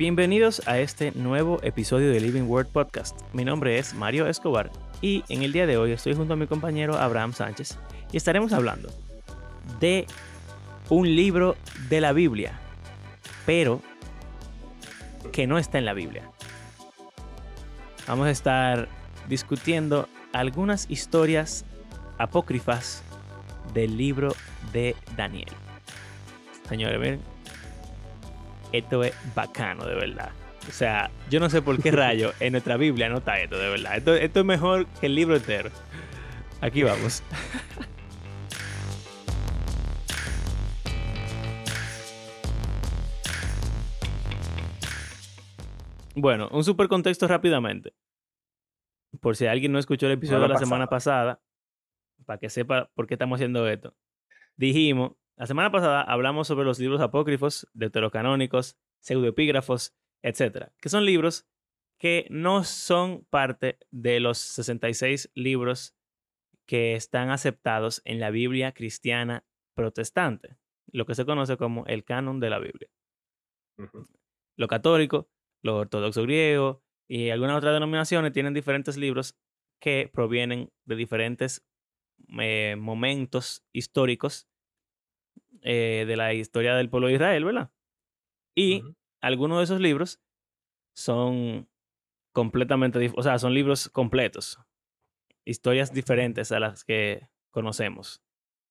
Bienvenidos a este nuevo episodio de Living Word Podcast. Mi nombre es Mario Escobar y en el día de hoy estoy junto a mi compañero Abraham Sánchez y estaremos hablando de un libro de la Biblia, pero que no está en la Biblia. Vamos a estar discutiendo algunas historias apócrifas del libro de Daniel. Señores, miren, esto es bacano, de verdad. O sea, yo no sé por qué rayo en nuestra Biblia no está esto, de verdad. Esto, esto es mejor que el libro entero. Aquí vamos. Bueno, un super contexto rápidamente. Por si alguien no escuchó el episodio de la semana pasada, para que sepa por qué estamos haciendo esto. Dijimos, la semana pasada hablamos sobre los libros apócrifos, deuterocanónicos, pseudoepígrafos, etcétera, que son libros que no son parte de los 66 libros que están aceptados en la Biblia cristiana protestante, lo que se conoce como el canon de la Biblia. Lo católico los ortodoxos griegos y algunas otras denominaciones tienen diferentes libros que provienen de diferentes eh, momentos históricos eh, de la historia del pueblo de Israel, ¿verdad? Y algunos de esos libros son completamente, o sea, son libros completos, historias diferentes a las que conocemos.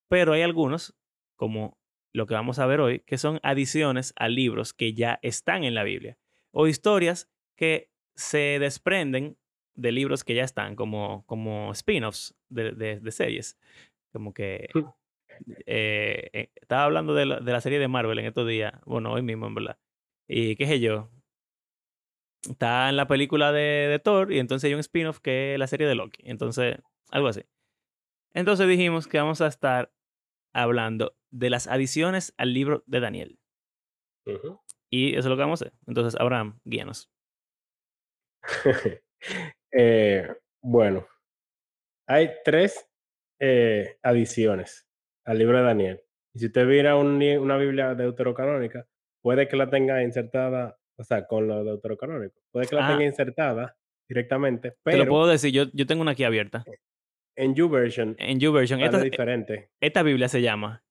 Pero hay algunos, como lo que vamos a ver hoy, que son adiciones a libros que ya están en la Biblia o historias que se desprenden de libros que ya están, como, como spin-offs de, de, series. Como que eh, eh, estaba hablando de la, de la, serie de Marvel en estos días, bueno, hoy mismo, en verdad. Y qué sé yo, está en la película de, de Thor y entonces hay un spin-off que es la serie de Loki. Entonces, algo así. Entonces dijimos que vamos a estar hablando de las adiciones al libro de Daniel. Y eso es lo que vamos a hacer. Entonces, Abraham, guíanos. eh, bueno, hay tres eh, adiciones al libro de Daniel. Y si usted viera una Biblia deuterocanónica, puede que la tenga insertada, o sea, con lo deuterocanónico, puede que la tenga ah. insertada directamente. Pero Te lo puedo decir, yo, yo tengo una aquí abierta. En YouVersion. En YouVersion. Esta, es diferente. Esta Biblia se llama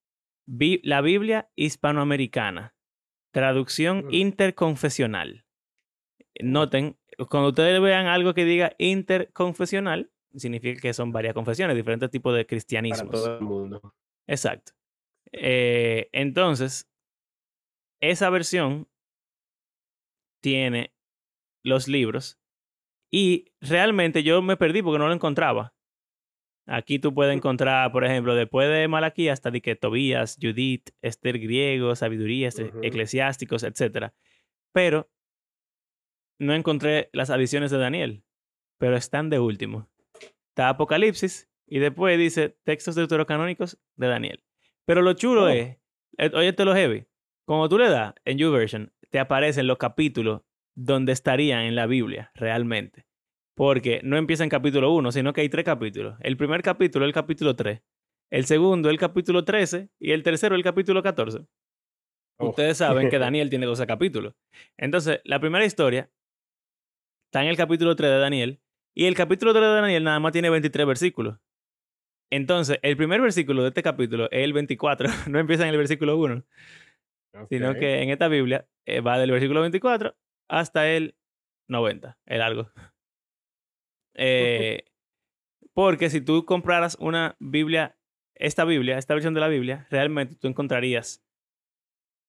la Biblia hispanoamericana. Traducción interconfesional. Noten, cuando ustedes vean algo que diga interconfesional, significa que son varias confesiones, diferentes tipos de cristianismo. Para todo el mundo. Exacto. Eh, entonces, esa versión tiene los libros y realmente yo me perdí porque no lo encontraba. Aquí tú puedes encontrar, por ejemplo, después de Malaquía hasta de que Tobías, Judith, Esther griego, sabiduría, eclesiásticos, etc. Pero no encontré las adiciones de Daniel, pero están de último. Está Apocalipsis y después dice textos deuterocanónicos de Daniel. Pero lo chulo oh. es, eh, oye, te lo heavy. Como tú le das en YouVersion, te aparecen los capítulos donde estarían en la Biblia realmente. Porque no empieza en capítulo 1, sino que hay tres capítulos. El primer capítulo es el capítulo 3. El segundo es el capítulo 13 y el tercero es el capítulo 14. Ustedes saben que Daniel tiene 12 capítulos. Entonces, la primera historia está en el capítulo 3 de Daniel y el capítulo 3 de Daniel nada más tiene 23 versículos. Entonces, el primer versículo de este capítulo es el 24, no empieza en el versículo 1, sino que en esta Biblia eh, va del versículo 24 hasta el 90, el algo. Eh, porque si tú compraras una Biblia, esta Biblia, esta versión de la Biblia, realmente tú encontrarías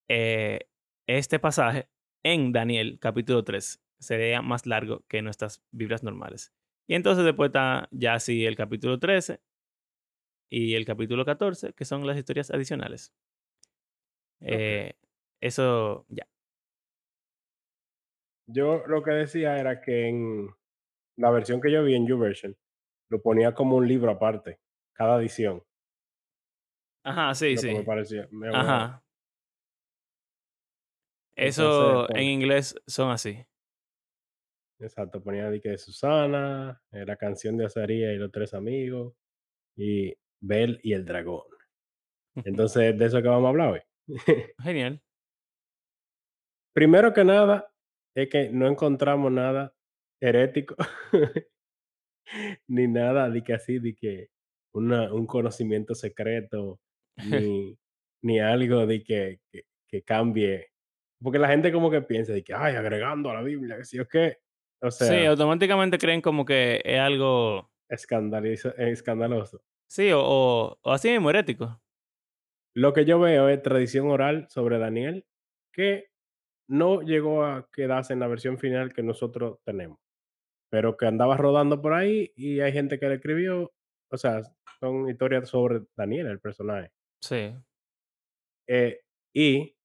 eh, este pasaje en Daniel capítulo 3. Sería más largo que nuestras Biblias normales. Y entonces después está ya así el capítulo 13 y el capítulo 14, que son las historias adicionales. Eh, eso ya. Yo lo que decía era que en, la versión que yo vi en YouVersion lo ponía como un libro aparte, cada edición. Ajá, sí, sí. Me parecía. Ajá. Eso en inglés son así. Exacto, ponía de que Susana, eh, la canción de Azaría y los tres amigos, y Bell y el dragón. Entonces, de eso que vamos a hablar hoy. Genial. Primero que nada, es que no encontramos nada herético ni nada de que así, de que una, un conocimiento secreto, ni, ni algo de que, que, que cambie. Porque la gente como que piensa de que, ay, agregando a la Biblia, que sí o qué. O Sí, automáticamente creen como que es algo. escandalizo- escandaloso. Sí, o, o, o así mismo, herético. Lo que yo veo es tradición oral sobre Daniel que no llegó a quedarse en la versión final que nosotros tenemos, pero que andaba rodando por ahí y hay gente que le escribió, o sea, son historias sobre Daniel, el personaje, Sí, eh, y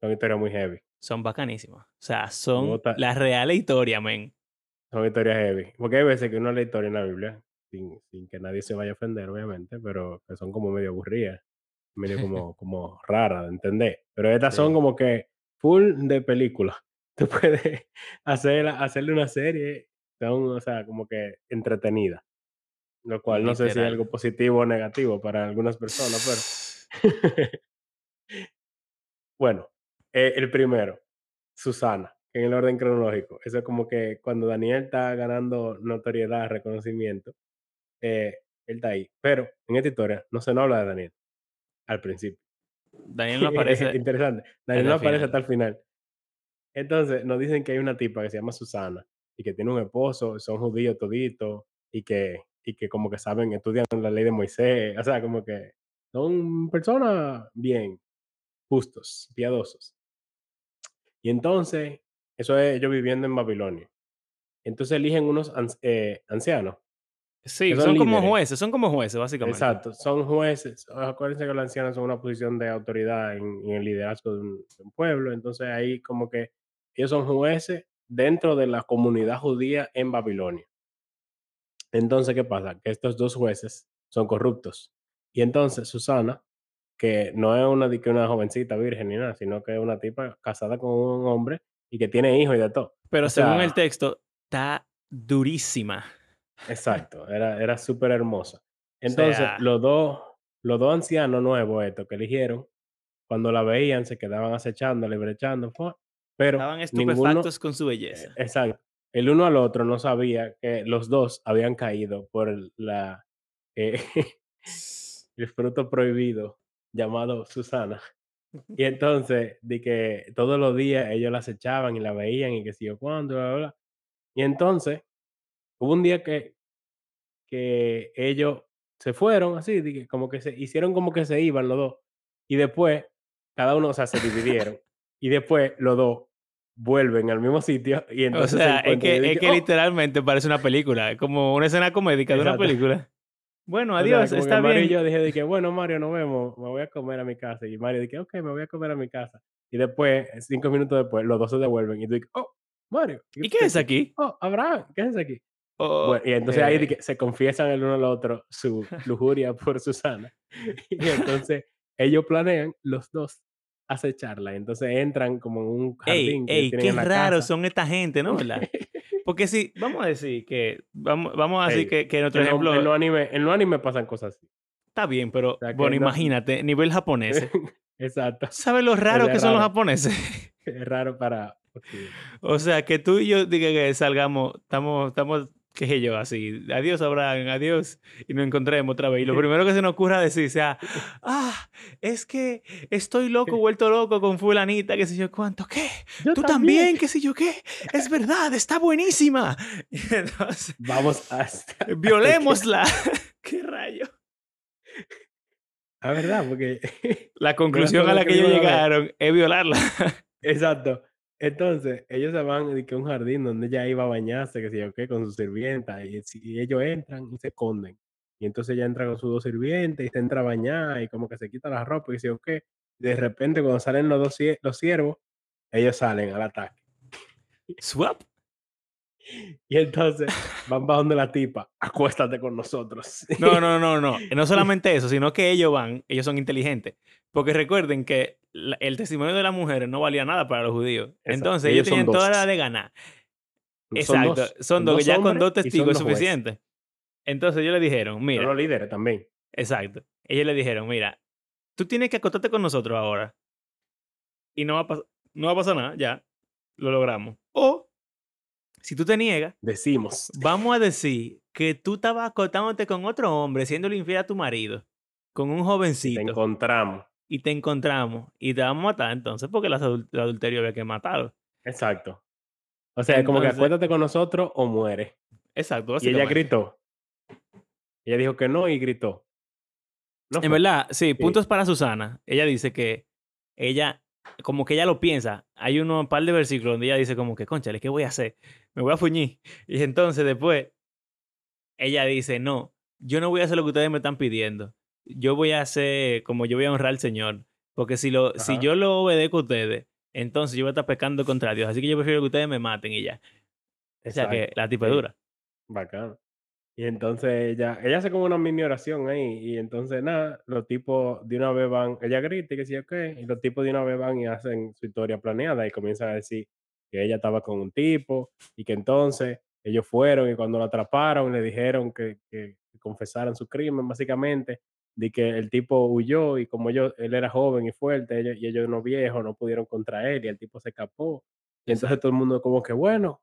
son historias muy heavy, son bacanísimos. O sea, son Bota- la real historia, men. son historias heavy, porque hay veces que uno lee historia en la Biblia, sin, sin que nadie se vaya a ofender, obviamente, pero que son como medio aburridas, medio como, como raras de entender, pero estas son como que full de película. Tú puedes hacer, hacerle una serie, son, o sea, como que entretenida. Lo cual no sé si es algo positivo o negativo para algunas personas, pero bueno, eh, el primero, Susana, en el orden cronológico. Eso es como que cuando Daniel está ganando notoriedad, reconocimiento, eh, él está ahí. Pero en esta historia no se nos habla de Daniel al principio. Daniel no aparece. Interesante. Daniel el no aparece final. hasta el final. Entonces, nos dicen que hay una tipa que se llama Susana y que tiene un esposo, son judíos toditos y que, y que como que saben, estudian la ley de Moisés, o sea, como que son personas bien, justos, piadosos. Y entonces, eso es ellos viviendo en Babilonia. Entonces eligen unos eh, ancianos. Sí, son, son como jueces, son como jueces, básicamente. Exacto, son jueces. Acuérdense que los ancianos son una posición de autoridad en, en el liderazgo de un, de un pueblo. Entonces ahí como que ellos son jueces dentro de la comunidad judía en Babilonia. Entonces, ¿qué pasa? Que estos dos jueces son corruptos. Y entonces Susana, que no es una, que una jovencita virgen ni nada, sino que es una tipa casada con un hombre y que tiene hijos y de todo. Pero O según sea, el texto, está durísima. Exacto, era, era súper hermosa. Entonces, sea- los dos, los dos ancianos nuevos estos que eligieron, cuando la veían, se quedaban acechando, brechando, ¡fua! pero Estaban ninguno, estupefactos con su eh, belleza. exacto, el uno al otro no sabía que los dos habían caído por la, eh, el fruto prohibido llamado Susana. Y entonces, de que todos los días ellos la acechaban y la veían y que si yo cuándo, bla, bla, bla. Y entonces, hubo un día que, que ellos se fueron así, como que se hicieron como que se iban los dos. Y después, cada uno, o sea, se dividieron. y después los dos vuelven al mismo sitio y O entonces se sea, es que, y de es que "Oh". literalmente parece una película, como una escena comédica de una película. Bueno, O sea, adiós, como que está Mario y bien. yo dije de que, bueno, Mario, nos vemos, me voy a comer a mi casa. Y Mario dije, ok, me voy a comer a mi casa. Y después, cinco minutos después, los dos se devuelven. Y dices, oh, Mario. ¿Y qué es aquí? Oh, Abraham, ¿qué es aquí? O, Bueno, y entonces ahí eh, de que se confiesan el uno al otro su lujuria por Susana. Y entonces ellos planean los dos acecharla. Entonces entran como en un ey, jardín que ellos ey, tienen qué en la raros casa. son esta gente, ¿no? ¿Verdad? Porque si, vamos a decir que, vamos, vamos a decir Ey, que, que En, lo- ejemplo en los anime, en los anime pasan cosas así. está bien, pero sea, que bueno, no- imagínate, nivel japonés. Exacto. ¿Sabes lo raro Es que son los raro. japoneses? Es raro para... O sea, que tú y yo diga que salgamos, estamos, estamos, qué sé yo, así, adiós Abraham, adiós, y nos encontremos otra vez. Y lo primero que se nos ocurra decir sea, ah, es que estoy loco, vuelto loco con fulanita, qué sé yo cuánto, ¿qué? Yo Tú también, qué sé yo qué, es verdad, está buenísima. Y entonces, Vamos hasta... violémosla. ¿Qué rayo? Ah, verdad, porque... La conclusión a la que ellos llegaron es violarla. Exacto. Entonces, ellos se van a un jardín donde ella iba a bañarse, que sé yo qué, con su sirvienta, y, ellos entran y se esconden. Y entonces ella entra con sus dos sirvientes y se entra a bañar y como que se quita la ropa y yo qué. De repente, cuando salen los dos los siervos, ellos salen al ataque. Swap. Y entonces van bajando la tipa, acuéstate con nosotros. No, no, no, no. No solamente eso, sino que ellos van, ellos son inteligentes. Porque recuerden que el testimonio de las mujeres no valía nada para los judíos. Entonces ellos, ellos tenían toda la de ganar. Son Exacto. dos, Son dos, que ya con dos testigos es jueces. suficiente. Entonces ellos le dijeron, mira, los líderes también. exacto. Ellos le dijeron, mira, tú tienes que acostarte con nosotros ahora. Y no va a, no va a pasar nada, ya. lo logramos. O, si tú te niegas, Decimos. vamos a decir que tú estabas acostándote con otro hombre, siendo infiel a tu marido, con un Te jovencito, encontramos. y te encontramos y te vamos a matar entonces, porque el adul- el adulterio había que matarlo. Exacto. O sea, como que Entonces- acuérdate con nosotros o muere. Exacto. Y ella gritó. Ella dijo que no y gritó. ¿No En verdad, sí, puntos para Susana. Ella dice que ella, como que ella lo piensa. Hay uno, un par de versículos donde ella dice como que, conchale, ¿qué voy a hacer? Me voy a fuñir. Y entonces después, ella dice, no, yo no voy a hacer lo que ustedes me están pidiendo. Yo voy a hacer, como yo voy a honrar al Señor. Porque si, lo, si yo lo obedezco a ustedes, entonces yo voy a estar pecando contra Dios. Así que yo prefiero que ustedes me maten y ya. O sea que Exacto. la tipa es dura. Bacano. Y entonces ella, ella hace como una mini oración ahí. Y entonces, nada, los tipos de una vez van, ella grita y que sí, ok. Y los tipos de una vez van y hacen su historia planeada y comienzan a decir que ella estaba con un tipo y que entonces ellos fueron y cuando lo atraparon le dijeron que, que confesaran su crimen, básicamente. De que el tipo huyó y como ellos, él era joven y fuerte ellos, y ellos no viejos, no pudieron contra él y el tipo se escapó. Y entonces todo el mundo como que, bueno,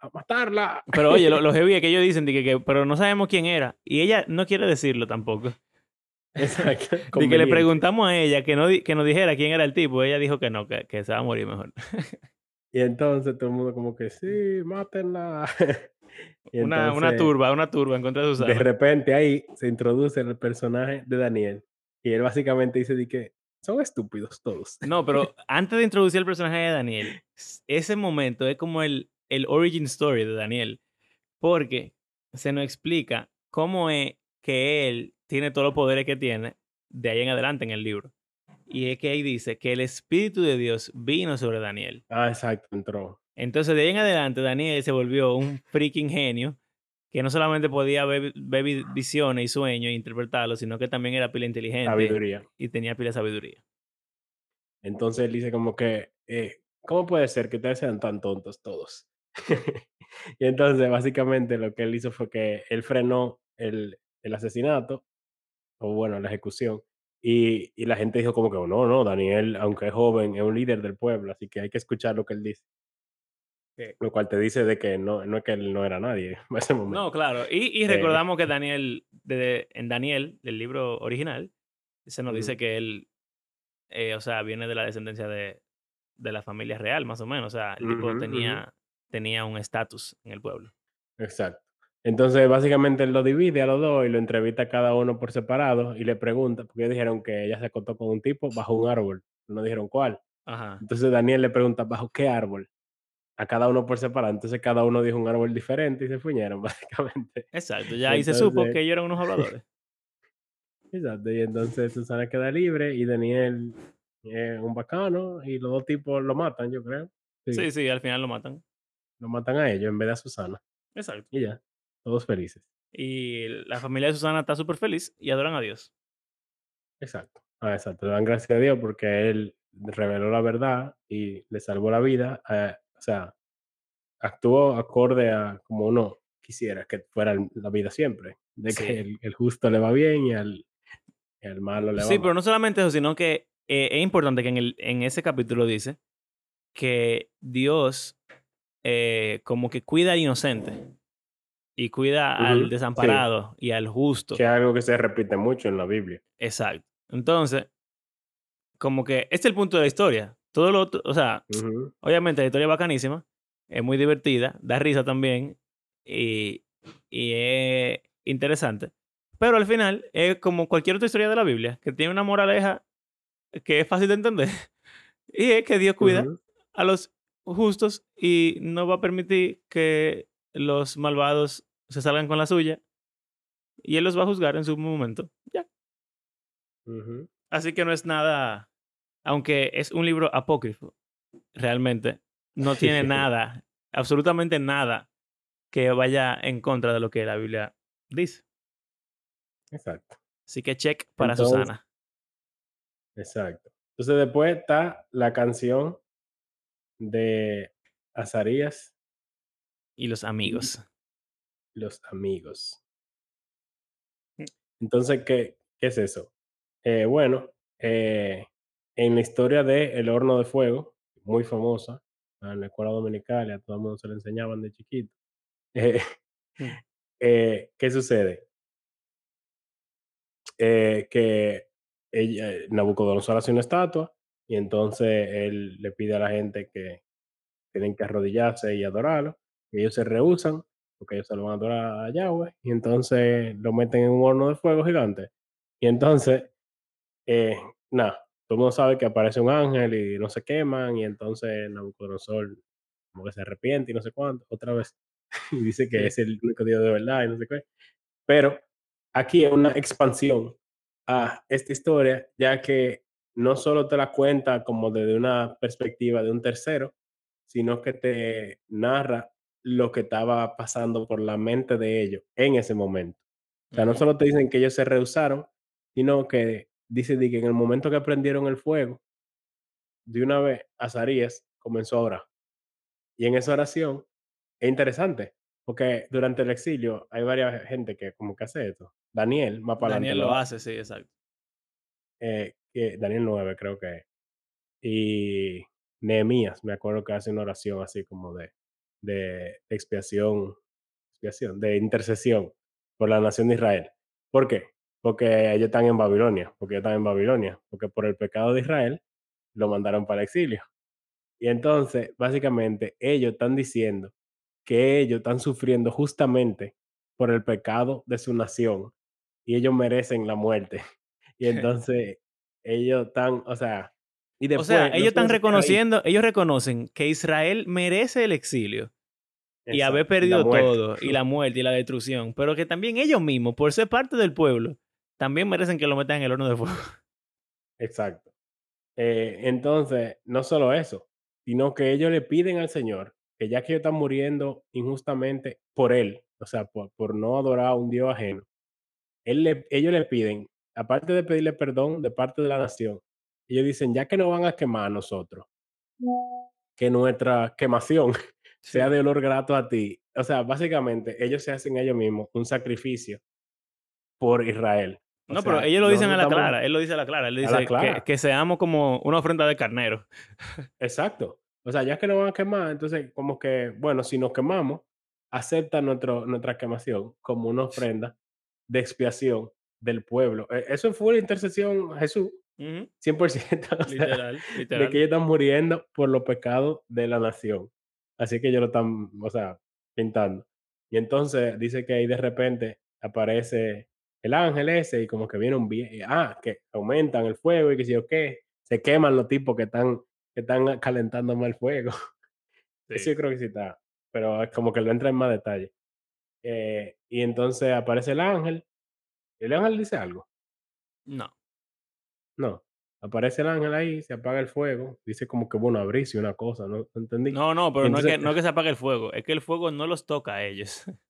a matarla. Pero oye, lo, lo heavy es que ellos dicen de que, que- pero no sabemos quién era. Y ella no quiere decirlo tampoco. Exacto. De que le preguntamos a ella que, no, que nos dijera quién era el tipo. Ella dijo que no, que, que se va a morir mejor. Y entonces todo el mundo como que, sí, mátenla. Y Una, una turba, una turba en contra de De Susana. repente ahí se introduce el personaje de Daniel. Y él básicamente dice de que son estúpidos todos. No, pero antes de introducir el personaje de Daniel, ese momento es como el, el origin story de Daniel. Porque se nos explica cómo es que él tiene todos los poderes que tiene de ahí en adelante en el libro. Y es que ahí dice que el Espíritu de Dios vino sobre Daniel. Ah, exacto, entró. Entonces, de ahí en adelante, Daniel se volvió un freaking genio que no solamente podía ver, ver vi- visiones y sueños e interpretarlos, sino que también era pila inteligente Sabiduría. y tenía pila de sabiduría. Entonces él dice como que, eh, ¿cómo puede ser que ustedes sean tan tontos todos? y entonces básicamente lo que él hizo fue que él frenó el, el asesinato, o bueno, la ejecución, y, y la gente dijo como que, "Oh, no, no, Daniel, aunque es joven, es un líder del pueblo, así que hay que escuchar lo que él dice. Lo cual te dice de que no, no es que él no era nadie en ese momento. No, claro. Y, y Eh. recordamos que Daniel, de- en Daniel, del libro original, se nos dice Ujú. que él, eh, o sea, viene de la descendencia de, de la familia real, más o menos. O sea, el tipo Ujú, ujú. tenía, tenía un estatus en el pueblo. Exacto. Entonces, básicamente él lo divide a los dos y lo entrevista a cada uno por separado y le pregunta, porque ellos dijeron que ella se acostó con un tipo bajo un árbol, no dijeron cuál. Ajá. Entonces Daniel le pregunta, ¿bajo qué árbol? A cada uno por separado. Entonces cada uno dijo un árbol diferente y se fuñeron, básicamente. Exacto. Ya ahí se supo que ellos eran unos habladores. Exacto. Y entonces Susana queda libre y Daniel es un bacano y los dos tipos lo matan, yo creo. Sí, Sí, sí, al final lo matan. Lo matan a ellos en vez de a Susana. Exacto. Y ya, todos felices. Y la familia de Susana está súper feliz y adoran a Dios. Exacto. Ah, exacto. Le dan gracias a Dios porque él reveló la verdad y le salvó la vida. eh, o sea, actuó acorde a como uno quisiera que fuera la vida siempre. De Sí. que el, el justo le va bien y al, malo le va Sí, mal. pero no solamente eso, sino que eh, es importante que en, el, en ese capítulo dice que Dios eh, como que cuida al inocente y cuida Ujú, al sí. desamparado y al justo. Que es algo que se repite mucho en la Biblia. Exacto. Entonces, como que este es el punto de la historia. Todo lo otro, o sea, Ujú, obviamente la historia es bacanísima, es muy divertida, da risa también y, y es interesante. Pero al final es como cualquier otra historia de la Biblia, que tiene una moraleja que es fácil de entender. Y es que Dios cuida ujú. a los justos y no va a permitir que los malvados se salgan con la suya. Y Él los va a juzgar en su momento. Ya. Así que no es nada, aunque es un libro apócrifo, realmente no tiene nada, absolutamente nada que vaya en contra de lo que la Biblia dice. Exacto. Así que check para Entonces- Susana. Exacto. Entonces después está la canción de Azarías, Y los amigos. los amigos. Mm. Entonces, ¿qué, qué es eso? Eh, bueno, eh, en la historia de El Horno de Fuego, muy famosa, en la escuela dominical a todo el mundo se lo enseñaban de chiquito. Eh, Mm. ¿qué sucede? Que ella, Nabucodonosor hace una estatua y entonces él le pide a la gente que tienen que arrodillarse y adorarlo. Y ellos se rehusan porque ellos se lo van a adorar a Yahweh y entonces lo meten en un horno de fuego gigante. Y entonces, eh, nada, todo el mundo sabe que aparece un ángel y no se queman y entonces Nabucodonosor como que se arrepiente y no sé cuánto, otra vez. y dice que es el único Dios de verdad y no sé qué. Pero aquí es una expansión a esta historia, ya que no solo te la cuenta como desde una perspectiva de un tercero, sino que te narra lo que estaba pasando por la mente de ellos en ese momento. O sea, no solo te dicen que ellos se rehusaron, sino que dice que en el momento que prendieron el fuego, de una vez Azarías comenzó a orar. Y en esa oración es interesante, porque durante el exilio hay varias gente que como que hace esto. Daniel, más para Daniel lo hace, sí, exacto. eh, que Daniel 9 creo que es. Y Nehemías, me acuerdo que hace una oración así como de, de expiación, expiación, de intercesión por la nación de Israel. ¿Por qué? Porque ellos están en Babilonia, porque ellos están en Babilonia, porque por el pecado de Israel lo mandaron para el exilio. Y entonces, básicamente, ellos están diciendo que ellos están sufriendo justamente por el pecado de su nación y ellos merecen la muerte. Y entonces, ellos están, o sea, y O sea, ellos están ahí, reconociendo, ellos reconocen que Israel merece el exilio y haber exacto, y la perdido todo, y la muerte y la destrucción, pero que también ellos mismos, por ser parte del pueblo, también merecen que lo metan en el horno de fuego. Exacto. Eh, entonces, no solo eso, sino que ellos le piden al Señor que ya que ellos están muriendo injustamente por Él, o sea, por, por no adorar a un Dios ajeno, él le- ellos le piden, aparte de pedirle perdón de parte de la nación, ellos dicen, ya que nos van a quemar a nosotros, que nuestra quemación sea de olor grato a ti. O sea, básicamente, ellos se hacen ellos mismos un sacrificio por Israel. O No, pero ellos lo dicen a la estamos- clara, él lo dice a la clara, él A dice que, clara. que seamos como una ofrenda de carnero. Exacto. O sea, ya que nos van a quemar, entonces como que, bueno, si nos quemamos, acepta nuestro, nuestra quemación como una ofrenda de expiación del pueblo. E- Eso fue la intercesión a Jesús, Ujú, 100%. O sea, Literal, de que ellos están muriendo por los pecados de la nación. Así que ellos lo están, o sea, pintando. Y entonces dice que ahí de repente aparece el ángel ese y como que viene un bien, ah, que aumentan el fuego y que si o qué, se queman los tipos que están, que están calentando más el fuego. Eso Sí. yo creo que sí está, pero es como que lo entra en más detalle. Eh, y entonces aparece el ángel, el ángel dice algo, No. no, aparece el ángel ahí, se apaga el fuego, dice como que bueno, abrirse una cosa, no, entendí. No, no, pero no es, que, no es que se apague el fuego, es que el fuego no los toca a ellos.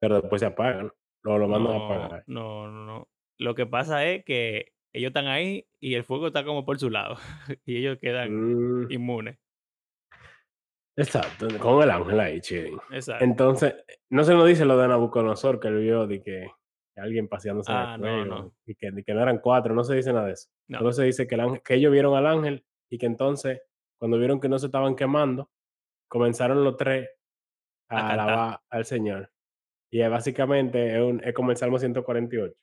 pero después se apaga, ¿no? Lo, lo mandan a apagar. no, no, no. Lo que pasa es que ellos están ahí y el fuego está como por su lado y ellos quedan Mm, inmunes. exacto, con el ángel ahí, chilling. Exacto. Entonces, no se nos dice lo de Nabucodonosor que él vio de que alguien paseándose en el Ah, no, no. y que, no eran cuatro, no se dice nada de eso. No. Solo se dice que, el ángel- que ellos vieron al ángel y que entonces, cuando vieron que no se estaban quemando, comenzaron los tres A alabar al Señor. Y es básicamente es, un- es como el Salmo 148,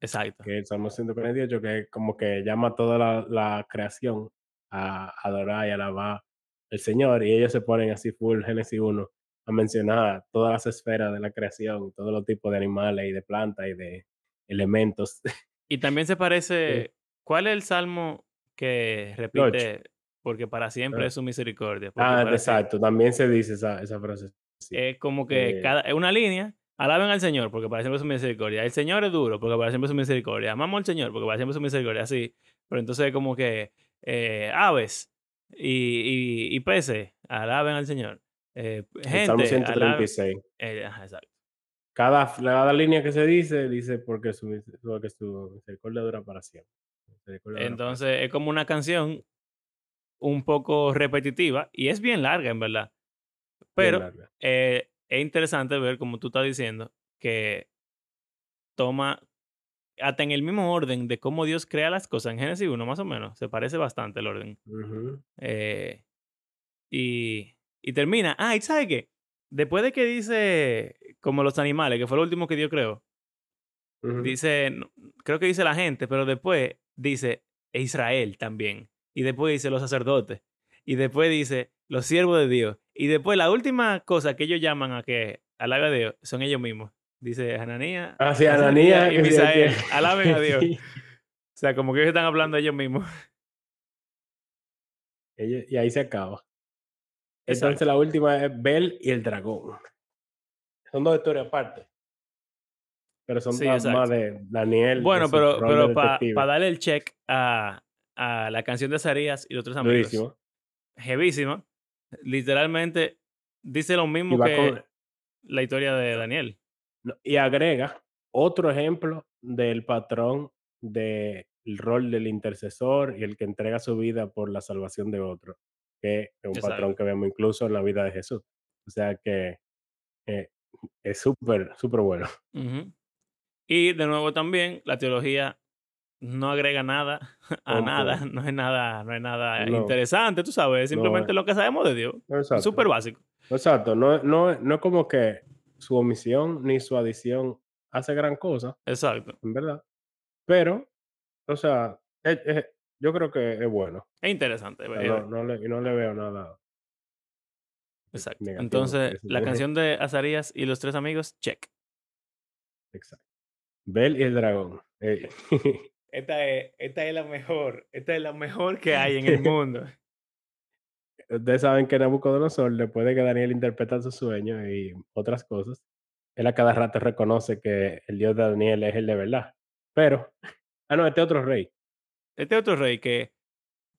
Exacto. que el Salmo 148 que como que llama a toda la, la creación a adorar y alabar al Señor y ellos se ponen así full Génesis 1 a mencionar todas las esferas de la creación, todos los tipos de animales y de plantas y de elementos. Y también se parece. ¿Cuál es el salmo que El ocho. repite? Porque para siempre Ah. es su misericordia. Ah, exacto, también se dice esa, esa frase. sí. Es como que Eh. cada, es una línea. Alaben al Señor porque para siempre es su misericordia. El Señor es duro porque para siempre es su misericordia. Amamos al Señor porque para siempre es su misericordia. Así. Pero entonces, como que eh, aves y, y, y peces alaben al Señor. Eh, el Salmo gente, alaben. 136. eh, ajá, exacto. Cada, cada línea que se dice, dice porque su, porque su misericordia dura para siempre. Para Entonces, es como una canción un poco repetitiva y es bien larga, en verdad. Pero eh, es interesante ver, como tú estás diciendo, que toma hasta en el mismo orden de cómo Dios crea las cosas en Génesis 1, más o menos. Se parece bastante el orden. Ujú. Eh, Y, y termina. Ah, ¿y sabe qué? Después de que dice, como los animales, que fue lo último que Dios creó, dice, creo que dice la gente, pero después dice Israel también. Y después dice los sacerdotes. Y después dice los siervos de Dios. Y después la última cosa que ellos llaman a que alabe a Dios son ellos mismos. Dice Ananías. Ah, sí, Ananías y Misael. Alaben a Dios. O sea, como que ellos están hablando ellos mismos. y ahí se acaba. Entonces la última es Bell y el dragón. Son dos historias aparte. Pero son más de Daniel. Bueno, pero, pero para darle el check a, a, la canción de Sarías y otros amigos. Jevísima. Literalmente dice lo mismo que la historia de Daniel. Y agrega otro ejemplo del patrón del rol del intercesor y el que entrega su vida por la salvación de otro que es un patrón que vemos incluso en la vida de Jesús. O sea que eh, es súper, súper bueno. Y de nuevo también, la teología no agrega nada a nada, no es nada, no es nada interesante, tú sabes, es simplemente lo que sabemos de Dios. Es súper básico. Exacto, no, no, no es como que su omisión ni su adición hace gran cosa. Exacto. En verdad. Pero, o sea, es, yo creo que es bueno. Es interesante. no, no, le, no le veo nada. Exacto. Entonces, la canción de Azarías y los tres amigos, check. Exacto. Bell y el dragón. esta, es, esta es la mejor. Esta es la mejor que hay en el mundo. Ustedes saben que Nabucodonosor, después de que Daniel interpreta su sueño y otras cosas, él a cada rato reconoce que el Dios de Daniel es el de verdad. Pero, ah, no, este otro rey. Este otro rey que,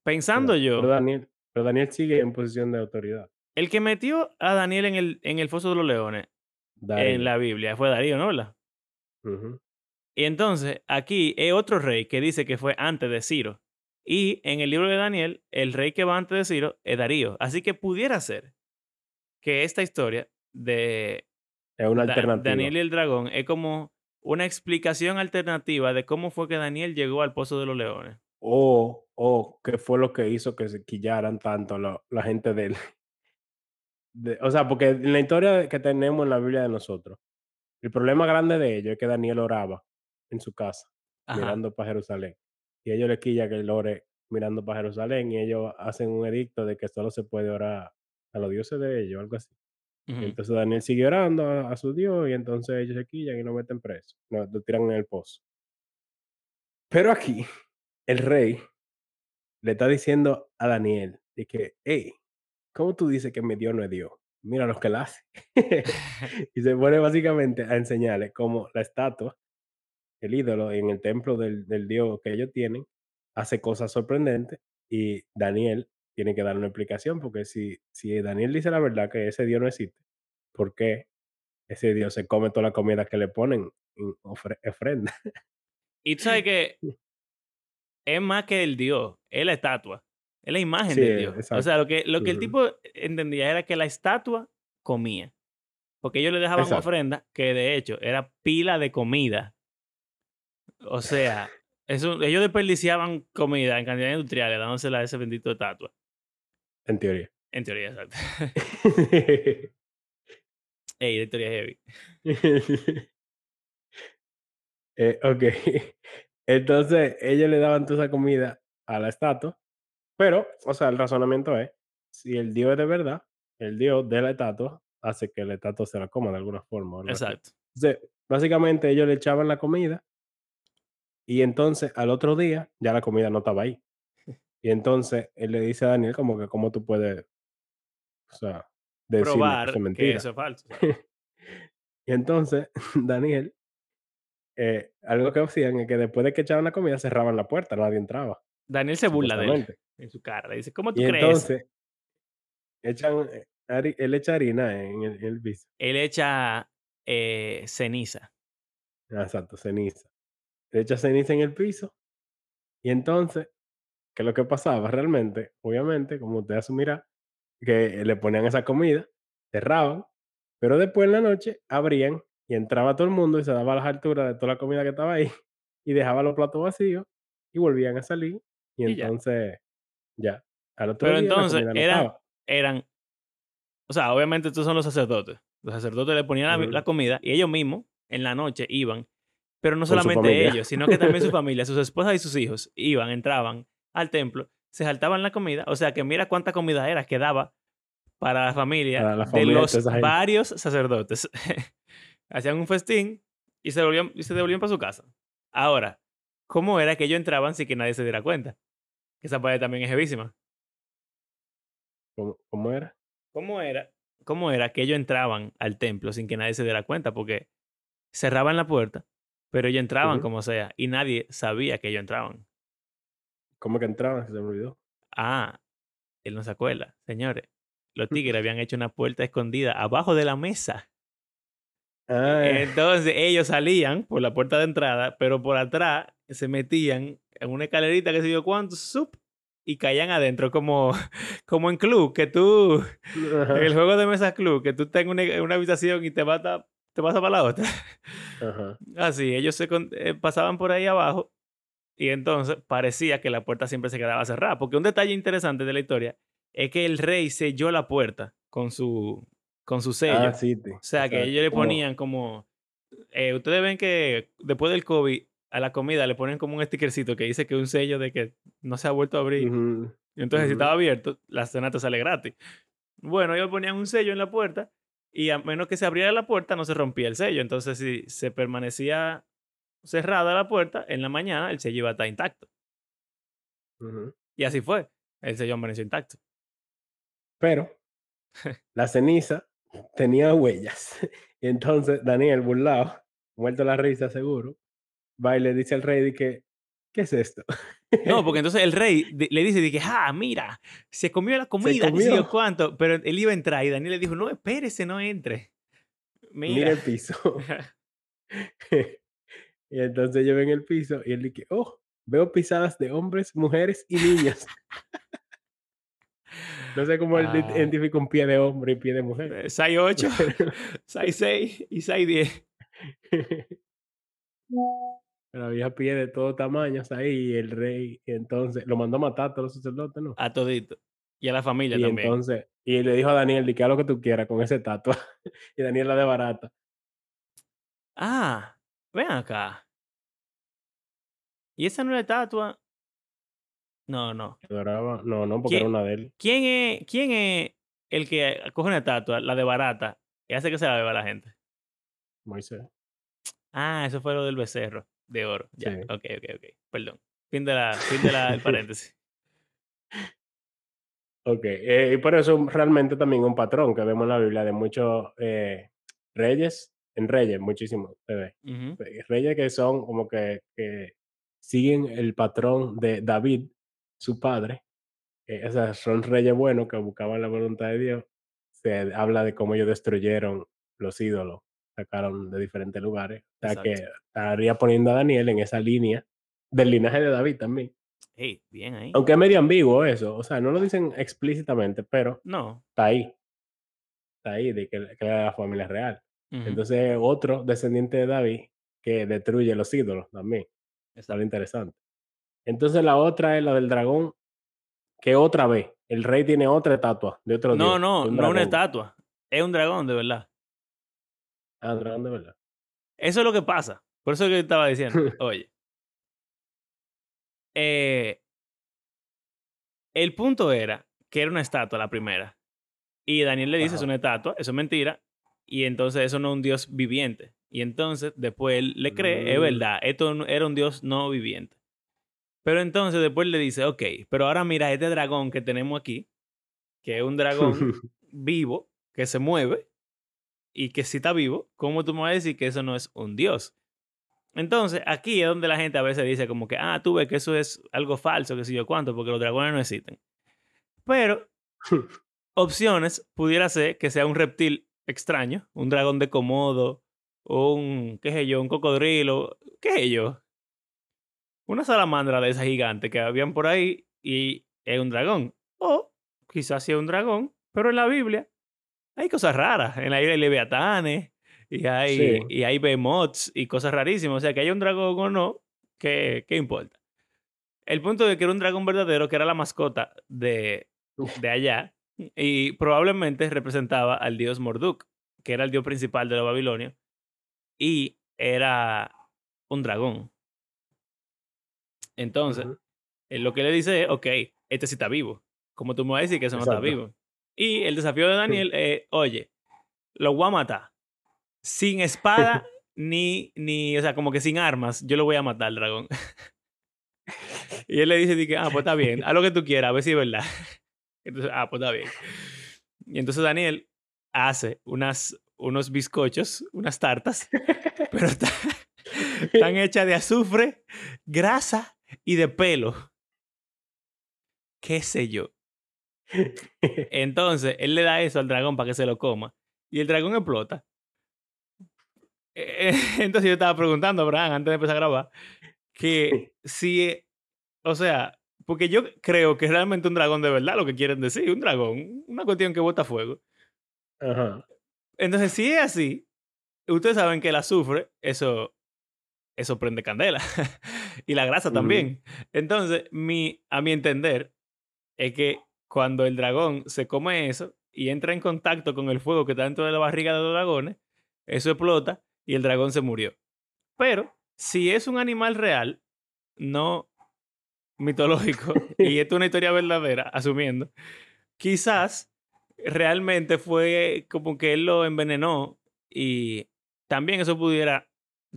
pensando yo. Pero Daniel, pero Daniel sigue en posición de autoridad. El que metió a Daniel en el, en el foso de los leones en la Biblia fue Darío, ¿no? ¿verdad? Y entonces, aquí es otro rey que dice que fue antes de Ciro. Y en el libro de Daniel, el rey que va antes de Ciro es Darío. Así que pudiera ser que esta historia de es una alternativa. Daniel y el dragón es como una explicación alternativa de cómo fue que Daniel llegó al pozo de los leones. O, o qué fue lo que hizo que se quillaran tanto la gente de él. o sea, porque en la historia que tenemos en la Biblia de nosotros, el problema grande de ellos es que Daniel oraba en su casa, mirando para Jerusalén. Y ellos le quilla que él ore mirando para Jerusalén y ellos hacen un edicto de que solo se puede orar a los dioses de ellos, algo así. Entonces Daniel sigue orando a, su Dios y entonces ellos se quillan y lo meten preso, lo tiran en el pozo. Pero aquí el rey le está diciendo a Daniel de que, hey, ¿cómo tú dices que mi Dios no es Dios? Mira lo que él hace. y se pone básicamente a enseñarle cómo la estatua, el ídolo en el templo del, del Dios que ellos tienen, hace cosas sorprendentes y Daniel tiene que dar una explicación porque si, si Daniel dice la verdad que ese Dios no existe, ¿por qué ese Dios se come toda la comida que le ponen en ofrenda? Y tú sabes que es más que el Dios, es la estatua. Es la imagen del Dios. O sea, lo que, lo que el tipo entendía era que la estatua comía. Porque ellos le dejaban ofrenda que de hecho era pila de comida. O sea, eso, ellos desperdiciaban comida en cantidades industriales dándosela a ese bendito estatua. En teoría. En teoría, exacto. Ey, de teoría heavy. eh, ok. Entonces, ellos le daban toda esa comida a la estatua, pero, o sea, el razonamiento es, si el dios es de verdad, el dios de la estatua hace que la estatua se la coma de alguna forma. Exacto. Entonces, básicamente ellos le echaban la comida y entonces al otro día ya la comida no estaba ahí. Y entonces él le dice a Daniel como que cómo tú puedes, o sea, decir Probar que eso es falso. y entonces Daniel eh, algo que hacían es que después de que echaban la comida cerraban la puerta, nadie entraba. Daniel se burla de él en su cara. Dice, ¿cómo tú y crees? Entonces, echan, eh, él echa harina en el, piso. Él echa eh, ceniza. Ah, exacto, ceniza. Él echa ceniza en el piso. Y entonces, ¿qué es lo que pasaba realmente? Obviamente, como usted asumirá, que le ponían esa comida, cerraban, pero después en la noche abrían y entraba todo el mundo y se daba a las alturas de toda la comida que estaba ahí y dejaba los platos vacíos y volvían a salir y, entonces ya. Al otro Pero entonces era, eran, o sea, obviamente estos son los sacerdotes. Los sacerdotes le ponían la, comida y ellos mismos en la noche iban, pero no solamente ellos, sino que también su familia, sus esposas y sus hijos iban, entraban al templo, se saltaban la comida, o sea que mira cuánta comida era que daba para la familia Para la de familia de los varios sacerdotes. Hacían un festín y se, volvían, y se devolvían para su casa. Ahora, ¿cómo era que ellos entraban sin que nadie se diera cuenta? Que esa parte también es heavísima. ¿Cómo, cómo era? ¿Cómo era? ¿Cómo era que ellos entraban al templo sin que nadie se diera cuenta? Porque cerraban la puerta, pero ellos entraban como sea y nadie sabía que ellos entraban. ¿Cómo que entraban? Se me olvidó. Ah, él no se acuerda. Señores, los tigres habían hecho una puerta escondida abajo de la mesa. Ah, Entonces ellos salían por la puerta de entrada, pero por atrás se metían en una escalerita que se dio cuánto, sup, y caían adentro como, como en club, que tú, ajá, en el juego de mesa club, que tú estás en una, en una habitación y te vas, a- te vas a para la otra. ajá. Así, ellos se eh, pasaban por ahí abajo y entonces parecía que la puerta siempre se quedaba cerrada. Porque un detalle interesante de la historia es que el rey selló la puerta con su, con su sello. Ah, sí. te- O sea, que ellos le ponían como... eh, ustedes ven que después del COVID a la comida le ponen como un stickercito que dice que un sello de que no se ha vuelto a abrir. Entonces si estaba abierto, la cena te sale gratis. Bueno, ellos ponían un sello en la puerta y a menos que se abriera la puerta no se rompía el sello. Entonces si se permanecía cerrada la puerta, en la mañana el sello iba a estar intacto. Y así fue. El sello amaneció intacto. Pero la ceniza tenía huellas. Y entonces Daniel, burlado, muerto la risa seguro, va y le dice al rey de que, ¿qué es esto? No, porque entonces el rey le dice, dije, ah, mira, se comió la comida, qué sé yo comió. cuánto. Pero él iba a entrar y Daniel le dijo, no, espérese, no entre. Mira Mira. el piso. y entonces yo en el piso y él dice, oh, veo pisadas de hombres, mujeres y niños. No sé cómo él Ah. identifica un pie de hombre y pie de mujer. Eh, 6-8, 6-6 y 6-10. Pero había pie de todo tamaños ahí y el rey, y entonces, lo mandó a matar a todos los sacerdotes, ¿no? A todito. Y a la familia y también. entonces, y le dijo a Daniel, di que lo que tú quieras con esa estatua. y Daniel la de barata. Ah, ven acá. ¿Y esa no es la estatua? No, no. Adoraba, no, no, porque era una de él. ¿Quién es, ¿Quién es el que coge una estatua, la de barata, y hace que se la beba la gente? Moisés. Ah, eso fue lo del becerro de oro. Ya, Sí. ok, ok, ok. Perdón. Fin de la, fin de la, el paréntesis. Ok, eh, y por eso realmente también un patrón que vemos en la Biblia de muchos eh, reyes, en reyes muchísimo se ve. Reyes que son como que, que siguen el patrón de David, su padre. eh, o sea, son reyes buenos que buscaban la voluntad de Dios. Se habla de cómo ellos destruyeron los ídolos, sacaron de diferentes lugares. O sea que estaría poniendo a Daniel en esa línea del linaje de David también. Hey, bien ahí. Aunque es medio ambiguo eso, o sea, no lo dicen explícitamente, pero No. está ahí. Está ahí, de que, que era la familia real. ujú, Entonces, otro descendiente de David que destruye los ídolos también. Está lo interesante. Entonces, la otra es la del dragón, que otra vez, el rey tiene otra estatua de otro No, dios. no, un no una estatua. Es un dragón, de verdad. Ah, dragón de verdad. Eso es lo que pasa. Por eso es que yo estaba diciendo. Oye. eh, el punto era que era una estatua la primera. Y Daniel le dice, es una estatua, eso es mentira. Y entonces eso no es un dios viviente. Y entonces después él le cree, es Mm. verdad, esto era un dios no viviente. Pero entonces después le dice, ok, pero ahora mira este dragón que tenemos aquí, que es un dragón vivo, que se mueve y que si está vivo, ¿cómo tú me vas a decir que eso no es un dios? Entonces, aquí es donde la gente a veces dice como que, ah, tú ves que eso es algo falso, que sé yo cuánto, porque los dragones no existen. Pero opciones pudiera ser que sea un reptil extraño, un dragón de Komodo, o un, qué sé yo, un cocodrilo, qué sé yo. Una salamandra de esa gigante que habían por ahí y es un dragón. O quizás sea un dragón, pero en la Biblia hay cosas raras. En la Biblia hay leviatanes y hay, Sí. y hay behemoths y cosas rarísimas. O sea, que haya un dragón o no, ¿qué, qué importa? El punto de que era un dragón verdadero, que era la mascota de, de allá, Y probablemente representaba al dios Morduk, que era el dios principal de los babilonios, y era un dragón. Entonces, lo que le dice es, ok, este sí está vivo. Como tú me vas a decir que eso no está vivo. Y el desafío de Daniel es, oye, lo voy a matar. Sin espada, ni, ni, o sea, como que sin armas, yo lo voy a matar al dragón. y él le dice, ah, pues está bien, haz lo que tú quieras, a ver si es verdad. Entonces, ah, pues está bien. Y entonces Daniel hace unas, unos bizcochos, unas tartas, pero están hechas de azufre, grasa y de pelo. ¿Qué sé yo? Entonces, él le da eso al dragón para que se lo coma. Y el dragón explota. Eh, entonces yo estaba preguntando, Abraham, antes de empezar a grabar, que si, o sea, porque yo creo que realmente un dragón de verdad lo que quieren decir, un dragón, una cuestión que bota fuego. Ajá. Entonces, si es así, ustedes saben que el azufre, eso, eso prende candela. y la grasa también. Entonces, mi, a mi entender, es que cuando el dragón se come eso y entra en contacto con el fuego que está dentro de la barriga de los dragones, eso explota y el dragón se murió. Pero si es un animal real, no mitológico, y esto es una historia verdadera, asumiendo, quizás realmente fue como que él lo envenenó y también eso pudiera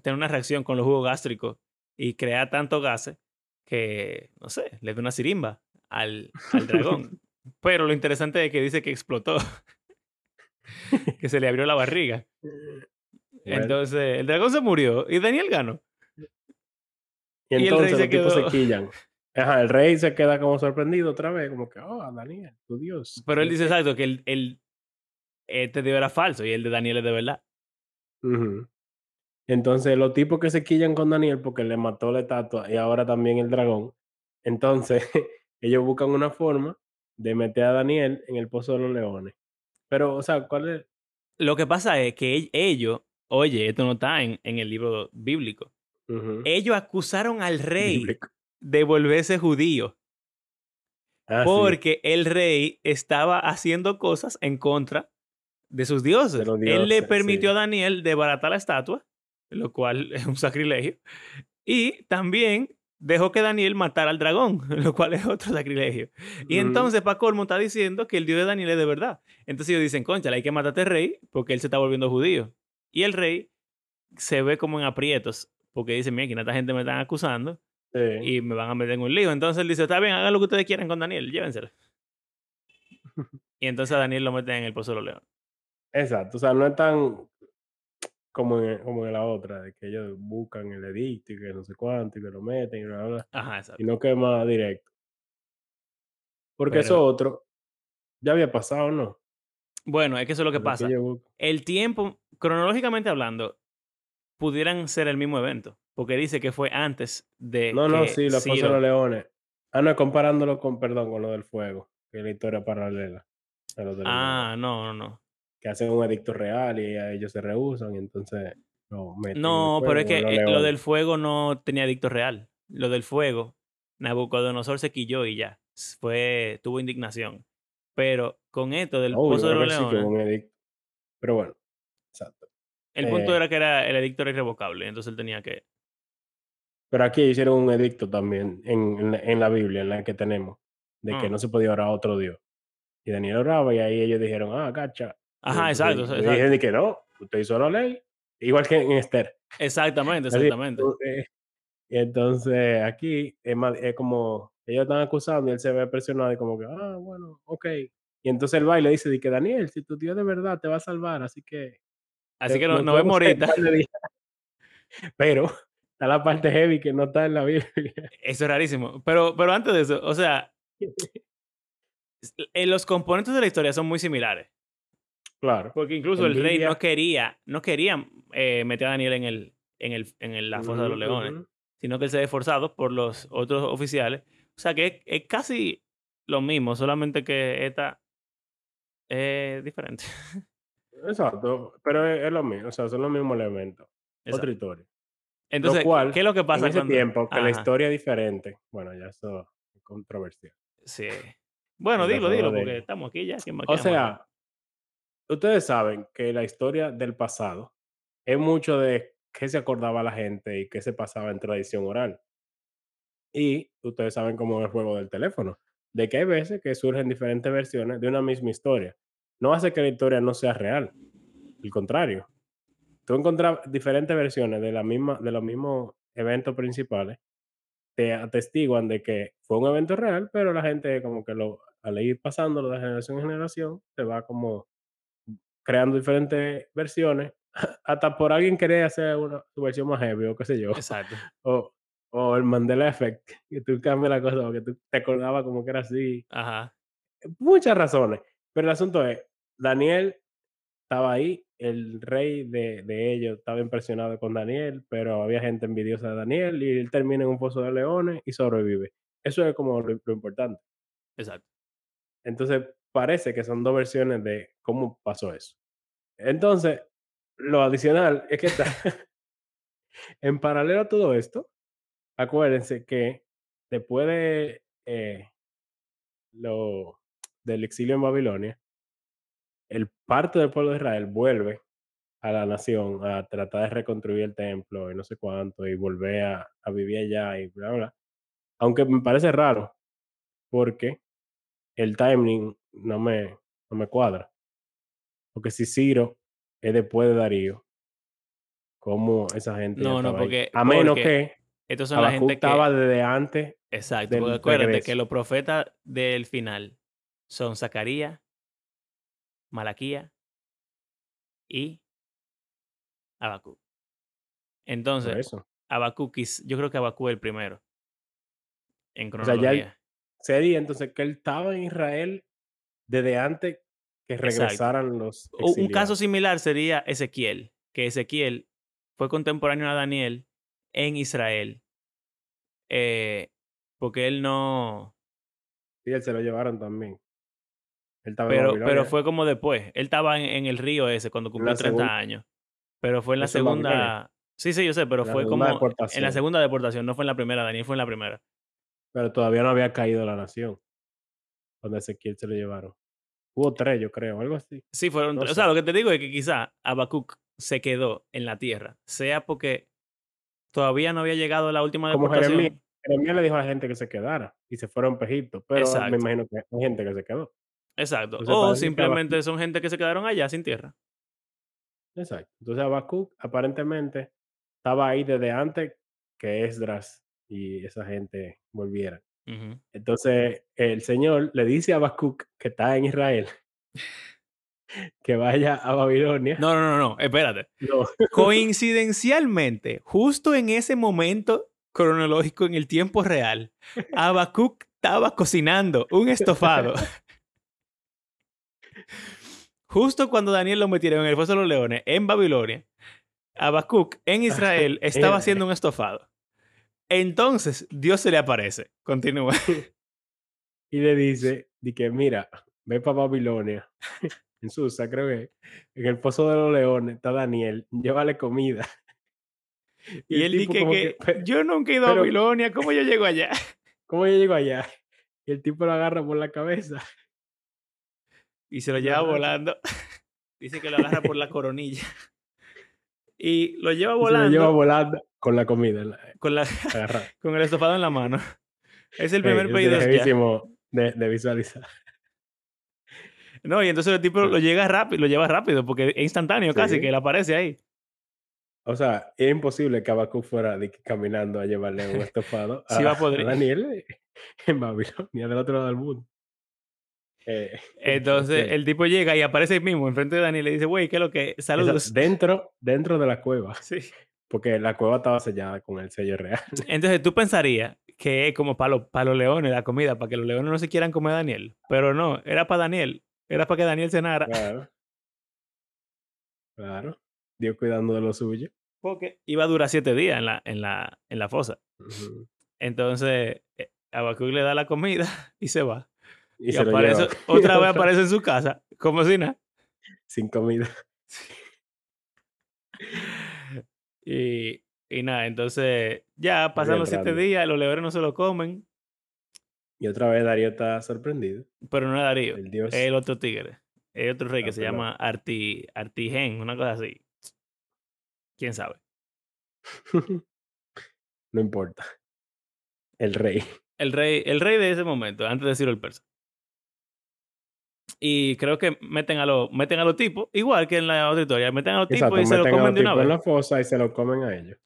tener una reacción con los jugos gástricos y crear tanto gases que, no sé, le dé una sirimba al, al dragón. Pero lo interesante es que dice que explotó, que se le abrió la barriga. Entonces, el dragón se murió y Daniel ganó. Y entonces el rey se quillan. Ajá, el rey se queda como sorprendido otra vez, como que, oh, Daniel, tu Dios. Pero él dice exacto que el, el este Dios era falso y el de Daniel es de verdad. Entonces, los tipos que se quillan con Daniel porque le mató la estatua y ahora también el dragón, entonces ellos buscan una forma de meter a Daniel en el pozo de los leones. Pero, o sea, ¿cuál es? Lo que pasa es que ellos, oye, esto no está en, en el libro bíblico. Ellos acusaron al rey de volverse judío. Ah, porque el rey estaba haciendo cosas en contra de sus dioses. Él le permitió a Daniel desbaratar la estatua, lo cual es un sacrilegio. Y también dejó que Daniel matara al dragón, lo cual es otro sacrilegio. Y entonces Paco Olmo está diciendo que el dios de Daniel es de verdad. Entonces ellos dicen, concha, hay que matarte al rey porque él se está volviendo judío. Y el rey se ve como en aprietos porque dice, mira, aquí esta gente me están acusando y me van a meter en un lío. Entonces él dice, está bien, hagan lo que ustedes quieran con Daniel, llévenselo. y entonces a Daniel lo meten en el pozo de los leones. Exacto, o sea, no es tan como en, como en la otra, de que ellos buscan el edicto y que no sé cuánto y que lo meten y bla, bla, Ajá, exacto. Y no que más directo. Porque eso otro ya había pasado, ¿no? Bueno, es que eso es lo que pasa. el tiempo, cronológicamente hablando, pudieran ser el mismo evento. Porque dice que fue antes de. No, no, sí, los Ciro... los leones. Ah, no, comparándolo con, perdón, con lo del fuego, que es la historia paralela. ah, no, no, no. Que hacen un edicto real y ellos se rehusan y entonces no No, pero es que eh, lo del fuego no tenía edicto real. Lo del fuego, Nabucodonosor se quilló y ya. Fue, tuvo indignación. Pero con esto del pozo de los leones. Pero bueno, exacto. El punto eh era que era el edicto era irrevocable, entonces él tenía que. Pero aquí hicieron un edicto también en, en, la Biblia, en la que tenemos, de que mm. no se podía orar a otro Dios. Y Daniel oraba y ahí ellos dijeron, ah, cacha. Ajá, exacto. Y, dijeron que no, usted hizo la ley, igual que en Esther. Exactamente, exactamente. y entonces aquí es, es, como, ellos están acusando y él se ve presionado y como que, ah, bueno, ok. Y entonces el baile dice, que Daniel, si tu Dios de verdad te va a salvar, así que... Así que no, no vemos ahorita. Pero Está la parte heavy que no está en la Biblia. Eso es rarísimo. Pero, pero antes de eso, o sea, en los componentes de la historia son muy similares. Claro. Porque incluso el rey no quería, no quería eh, meter a Daniel en, el, en, el, en la fosa de los leones, sino que él se ve forzado por los otros oficiales. O sea que es, casi lo mismo, solamente que esta es diferente. Exacto, pero es, lo mismo, o sea, son los mismos elementos. Otra historia. Entonces, ¿qué es lo que pasa en ese tiempo? Que la historia es diferente. Bueno, ya eso es controversial. Sí. Bueno, el dilo, dilo, porque estamos aquí ya. ¿quién más- O sea, ustedes saben que la historia del pasado es mucho de qué se acordaba la gente y qué se pasaba en tradición oral. Y ustedes saben cómo es el juego del teléfono, de que hay veces que surgen diferentes versiones de una misma historia. No hace que la historia no sea real, al contrario. Tú encontrar diferentes versiones de, la misma, de los mismos eventos principales te atestiguan de que fue un evento real, pero la gente como que lo, al ir pasándolo de generación en generación, se va como creando diferentes versiones, hasta por alguien querer hacer una su versión más heavy o qué sé yo. Exacto. O, o el Mandela Effect, que tú cambias la cosa porque tú te acordabas como que era así. Ajá. Muchas razones. Pero el asunto es, Daniel estaba ahí, el rey de, de ellos estaba impresionado con Daniel, pero había gente envidiosa de Daniel y él termina en un pozo de leones y sobrevive. Eso es como lo, lo importante. Exacto. Entonces, parece que son dos versiones de cómo pasó eso. Entonces, lo adicional es que está en paralelo a todo esto, acuérdense que después de eh, lo, del exilio en Babilonia, el parte del pueblo de Israel vuelve a la nación a tratar de reconstruir el templo y no sé cuánto y volver a, a vivir allá y bla, bla. Aunque me parece raro porque el timing no me, no me cuadra. Porque si Ciro es después de Darío, ¿cómo esa gente No, no, estaba ahí? porque, A menos porque que estos son la gente que... estaba desde antes Exacto, porque acuérdate que los profetas del final son Zacarías, Malaquía y Habacuc. Entonces. Habacuc, yo creo que Habacuc es el primero en O sea, ya cronología. Sería entonces que él estaba en Israel desde antes que Exacto. regresaran los U- Un caso exiliados. similar sería Ezequiel, que Ezequiel fue contemporáneo a Daniel en Israel, eh, porque él no, Sí, él se lo llevaron también. Él estaba en pero, pero fue como después. Él estaba en, en el río ese cuando cumplió la 30 segunda, años, pero fue en la Babilonia. segunda, sí, sí, yo sé, pero la fue como en la segunda deportación, no fue en la primera, Daniel fue en la primera. Pero todavía no había caído la nación. Cuando Ezequiel se lo llevaron. Hubo tres, yo creo, algo así. Sí, fueron, No tres. o sea, lo que te digo es que quizá Habacuc se quedó en la tierra, sea porque todavía no había llegado la última Como Jeremías. deportación. Jeremías le dijo a la gente que se quedara y se fueron Egipto. Pero me imagino que hay gente que se quedó. exacto. Entonces O simplemente Habacuc. son gente que se quedaron allá sin tierra. Exacto. Entonces Habacuc aparentemente estaba ahí desde antes que Esdras y esa gente volvieran. Ujú. Entonces el Señor le dice a Habacuc que está en Israel que vaya a Babilonia. No, no, no, no, espérate. No. Coincidencialmente, justo en ese momento cronológico en el tiempo real, Habacuc estaba cocinando un estofado. Justo cuando Daniel lo metieron en el foso de los leones en Babilonia, Habacuc en Israel estaba haciendo un estofado. Entonces Dios se le aparece. Continúa. y le dice, di que mira, ve para Babilonia, en Susa creo que, en el Pozo de los Leones está Daniel, llévale comida. Y él dice que, "Pe- yo nunca he ido a Babilonia, ¿cómo yo llego allá? ¿Cómo yo llego allá? Y el tipo lo agarra por la cabeza. Y se lo lleva volando. Dice que lo agarra por la coronilla. Y lo lleva Y se lo volando lleva volando con la comida la- con, la, con el estofado en la mano. Es el primer eso pedido de, de visualizar. No, y entonces el tipo lo llega rápido, lo lleva rápido porque es instantáneo casi Sí. que él aparece ahí. O sea, es imposible que Habacuc fuera de caminando a llevarle un estofado a, Sí va a a poder. Daniel en Babilonia, del otro lado del mundo. Eh, Entonces el tipo llega y aparece ahí mismo enfrente de Daniel y le dice, güey, ¿qué es lo que? Esa- Saludos. dentro, dentro de la cueva, Sí. Porque la cueva estaba sellada con el sello real. Entonces tú pensarías que es como para los, para los leones la comida, para que los leones no se quieran comer a Daniel. Pero no, era para Daniel. Era para que Daniel cenara. Claro. Claro. Dios cuidando de lo suyo. Porque iba a durar siete días en la, en la, en la fosa. Entonces, eh, Habacuc le da la comida y se va. Y, Y, se lo aparece, otra vez aparece en su casa, como si nada. sin comida. Y, y nada, entonces ya pasan los siete días, los leones no se lo comen. Y otra vez Darío está sorprendido. Pero no es Darío, El es el otro tigre. Es otro rey Ah, que se perdón. llama Arti, Artigen, una cosa así. ¿Quién sabe? no importa. El rey. El rey, el rey de ese momento, antes de Ciro el Persa. Y creo que meten a los meten a los tipos, igual que en la otra historia, meten a los Exacto, tipos y se a comen de una tipos en vez. la fosa y se lo comen a ellos.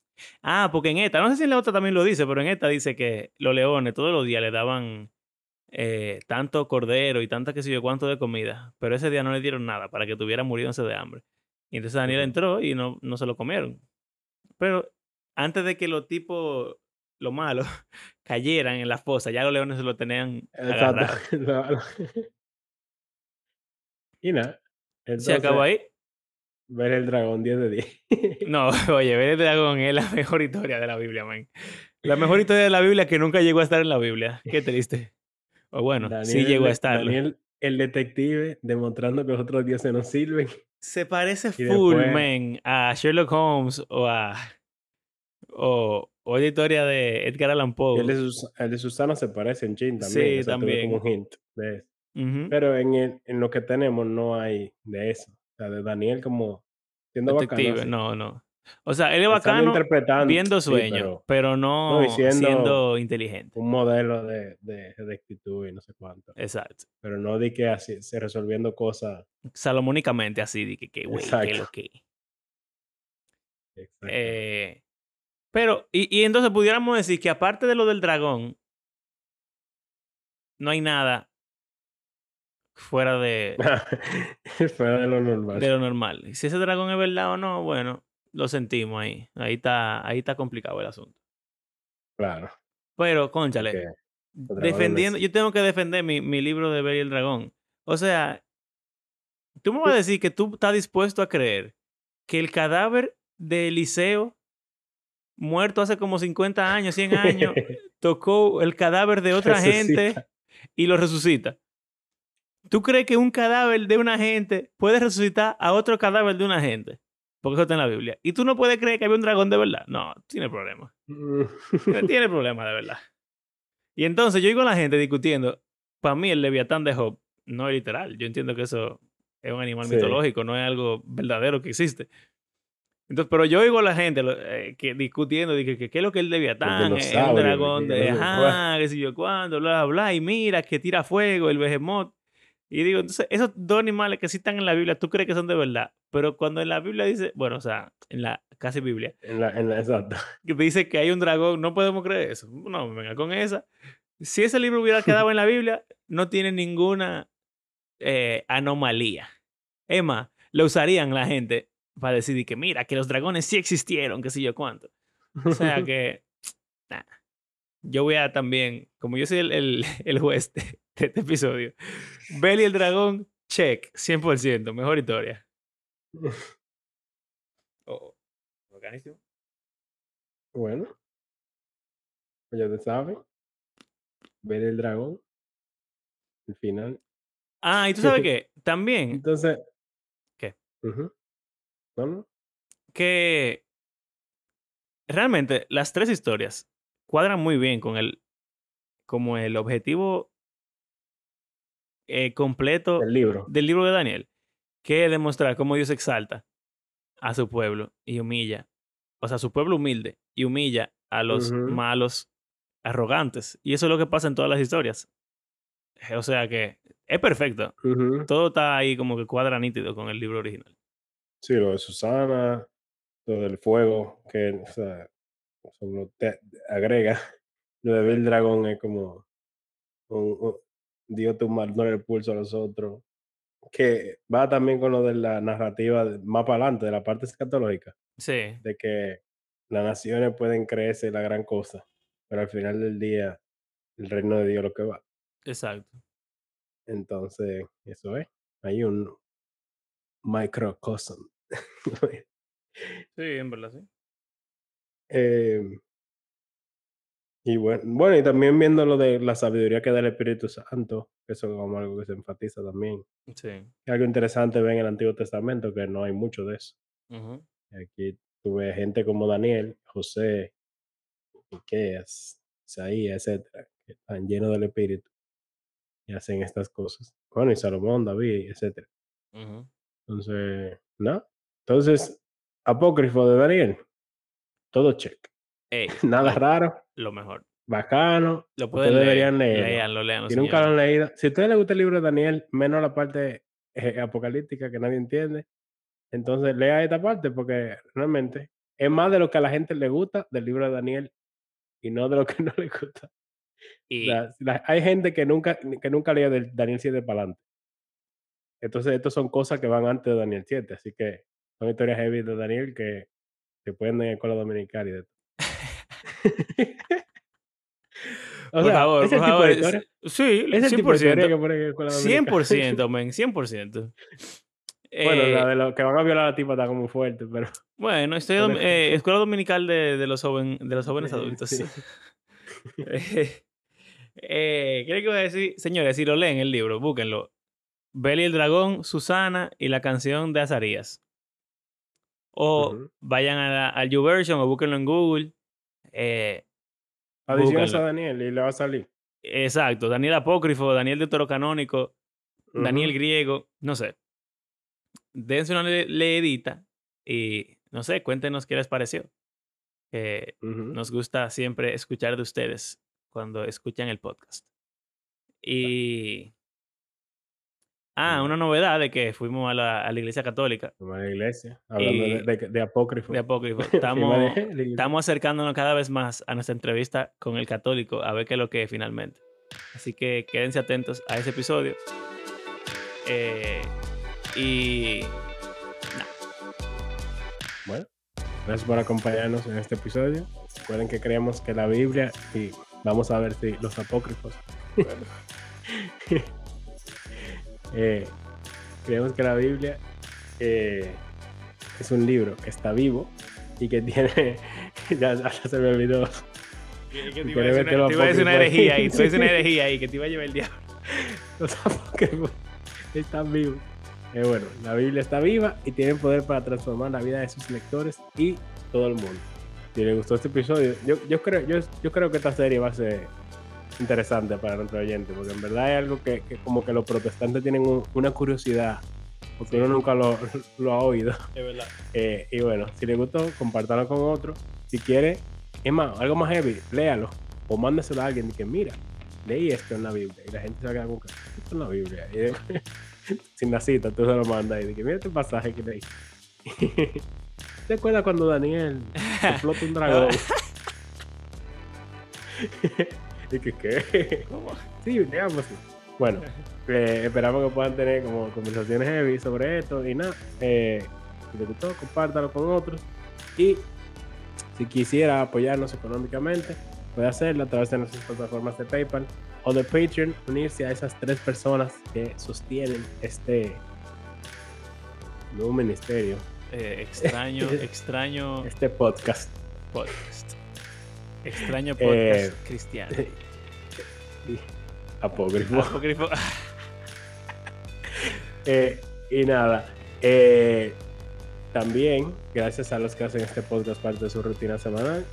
Ah, porque en esta, no sé si en la otra también lo dice, pero en esta dice que los leones todos los días le daban eh, tanto cordero y tanta que sé yo cuánto de comida, pero ese día no le dieron nada para que estuviera muriéndose de hambre. Y entonces Daniel entró y no, no se lo comieron. Pero antes de que los tipos, los malos, cayeran en la fosa, ya los leones se lo tenían. Exacto. Y nada. Se acabó ahí. ver el dragón 10 de 10. No, oye, ver el dragón es la mejor historia de la Biblia, man. La mejor historia de la Biblia que nunca llegó a estar en la Biblia. Qué triste. O bueno, sí Daniel, llegó a estar. Daniel, el detective, demostrando que los otros dioses no sirven. Se parece Y full, después- man, a Sherlock Holmes o a. O, o la historia de Edgar Allan Poe. el de, Sus- el de Susana se parece en Chin también. Sí, o sea, tuve también. como un hint de eso. Ujú. Pero en, el- en lo que tenemos no hay de eso. O sea, de Daniel como siendo Detective, bacano. así. no, no. O sea, él es Estando bacano interpretando, viendo sí, sueños, pero pero no, no, y siendo- siendo inteligente. un modelo de, de, de actitud y no sé cuánto. Exacto. Pero no di que así, se resolviendo cosas. Salomónicamente así, de que, que güey, que Exacto. lo que. Exacto. Eh, pero, y, y entonces pudiéramos decir que aparte de lo del dragón, no hay nada fuera de, Fuera de lo normal. de lo normal. Y Si ese dragón es verdad o no, bueno, lo sentimos ahí. Ahí está, ahí está complicado el asunto. Claro. Pero, conchale, dragones defendiendo, yo tengo que defender mi, mi libro de y el dragón. O sea, tú me vas a decir que tú estás dispuesto a creer que el cadáver de Eliseo, muerto hace como 50 años, 100 años, tocó el cadáver de otra gente y lo resucita. ¿Tú crees que un cadáver de una gente puede resucitar a otro cadáver de una gente? Porque eso está en la Biblia. Y tú no puedes creer que había un dragón de verdad. No, tiene problema. Tiene- tiene problema de verdad. Y entonces yo digo a la gente discutiendo, para mí el leviatán de Job no es literal. Yo entiendo que eso es un animal Sí. mitológico, no es algo verdadero que existe. Entonces, pero yo oigo a la gente eh, que discutiendo, de que, qué es lo que es el leviatán, es un dragón de, sé ajá, que si yo cuándo, bla, bla, bla, y mira, que tira fuego, el behemoth. Y digo, entonces, esos dos animales que sí están en la Biblia, tú crees que son de verdad, pero cuando en la Biblia dice, bueno, o sea, en la casi Biblia, En la, en la, exacto. que dice que hay un dragón, no podemos creer eso. No, venga con esa. Si ese libro hubiera quedado en la Biblia, no tiene ninguna eh, anomalía. Es más, lo usarían la gente para decir que mira, que los dragones sí existieron, que sé yo cuánto. O sea que, nah. yo voy a también, como yo soy el, el, el juez de, este episodio, Belly el dragón, check, 100%, mejor historia. Oh, Organizio. Bueno. Pues ya te saben. Ver el dragón. El final. Ah, y tú sabes qué, también Entonces. ¿Qué? No. que realmente las tres historias cuadran muy bien con el como el objetivo eh, completo El libro. del libro de Daniel, que es demostrar cómo Dios exalta a su pueblo y humilla, o sea, a su pueblo humilde y humilla a los malos arrogantes. Y eso es lo que pasa en todas las historias. O sea que es perfecto. Todo está ahí como que cuadra nítido con el libro original. Sí, lo de Susana. Lo del fuego. Que, o sea, te agrega. Lo de el dragón es como. Un, un- Dios tumbarnos el pulso a los otros. Que va también con lo de la narrativa más para adelante, de la parte escatológica. Sí, de que las naciones pueden creerse la gran cosa, pero al final del día el reino de Dios es lo que va. exacto. Entonces, eso es. Hay un microcosm. Sí, en verdad, sí. Eh, y bueno, bueno, y también viendo lo de la sabiduría que da el Espíritu Santo, eso es como algo que se enfatiza también. Sí. Algo interesante ver en el Antiguo Testamento que no hay mucho de eso. Ujú. Aquí tuve gente como Daniel, José, Miqueas, Isaías, etcétera, están llenos del espíritu y hacen estas cosas. Bueno, y Salomón, David, etc. Entonces, ¿no? Entonces, apócrifo de Daniel, todo check. Nada raro. Lo mejor. Bacano. Lo pueden deberían leer. si nunca lo han leído. Si a ustedes les gusta el libro de Daniel, menos la parte eh, apocalíptica que nadie entiende, entonces lea esta parte porque realmente es más de lo que a la gente le gusta del libro de Daniel y no de lo que no le gusta. Y... hay gente que nunca, que nunca lee del Daniel 7 para adelante. Entonces, estas son cosas que van antes de Daniel 7, así que son historias heavy de Daniel que se pueden en escuela dominical y de por favor, por favor. Sí, es el 100%. Tipo de que ponen en escuela dominical. 100%, men, 100%. Bueno, la eh, de los que van a violar a la tipa está como fuerte, pero. Bueno, estoy eh, escuela dominical de, de, los joven, de los jóvenes adultos. Sí. eh, ¿Qué le a decir? Señores, si lo leen el libro, búsquenlo. Belly el dragón, Susana y la canción de Azarías. O vayan a al YouVersion o búsquenlo en Google. Eh, Adiciones a Daniel y le va a salir. Exacto, Daniel Apócrifo, Daniel de Toro Canónico, Daniel Griego, no sé. Dense una leedita y no sé, cuéntenos qué les pareció. Nos gusta siempre escuchar de ustedes cuando escuchan el podcast. Y Ah, una novedad de que fuimos a la, a la iglesia católica. Fuimos a la iglesia, hablando de, de, apócrifo. De apócrifo. Estamos, estamos acercándonos cada vez más a nuestra entrevista con el católico, a ver qué es lo que es finalmente. Así que quédense atentos a ese episodio. Eh, y. Bueno, gracias por acompañarnos en este episodio. Recuerden que creemos que la Biblia, y vamos a ver si los apócrifos. Eh, creemos que la Biblia eh, es un libro que está vivo y que tiene. ya, hasta se me olvidó. Que, te, iba a decir una, herejía ahí, te una herejía ahí, que te iba a llevar el diablo. Los Pokémon están vivos. Eh, bueno, la Biblia está viva y tiene poder para transformar la vida de sus lectores y todo el mundo. Si les gustó este episodio, yo, yo, creo, yo, yo creo que esta serie va a ser interesante para nuestro oyente, porque en verdad es algo que, como que los protestantes tienen una curiosidad, porque uno nunca lo, lo, ha oído. Es verdad. Eh, y bueno, si le gustó, compártalo con otro. Si quiere, es más, algo más heavy, léalo o mándeselo a alguien y que mira, leí esto en la Biblia. Y la gente se va a quedar con esto en la Biblia. Y sin la cita, tú se lo mandas y dices, mira este pasaje que leí. ¿Te acuerdas cuando Daniel explota un dragón? ¿Y que qué? Sí, digamos. Bueno, eh, esperamos que puedan tener como conversaciones heavy sobre esto y nada. Eh, si les gustó, compártalo con otros. Y si quisiera apoyarnos económicamente, puede hacerlo a través de nuestras plataformas de PayPal o de Patreon, unirse a esas tres personas que sostienen este nuevo ministerio. Eh, extraño, extraño. Este podcast. Podcast. Extraño podcast eh, cristiano. Apócrifo. Apócrifo. Eh, y nada. Eh, también, gracias a los que hacen este podcast parte de su rutina semanal.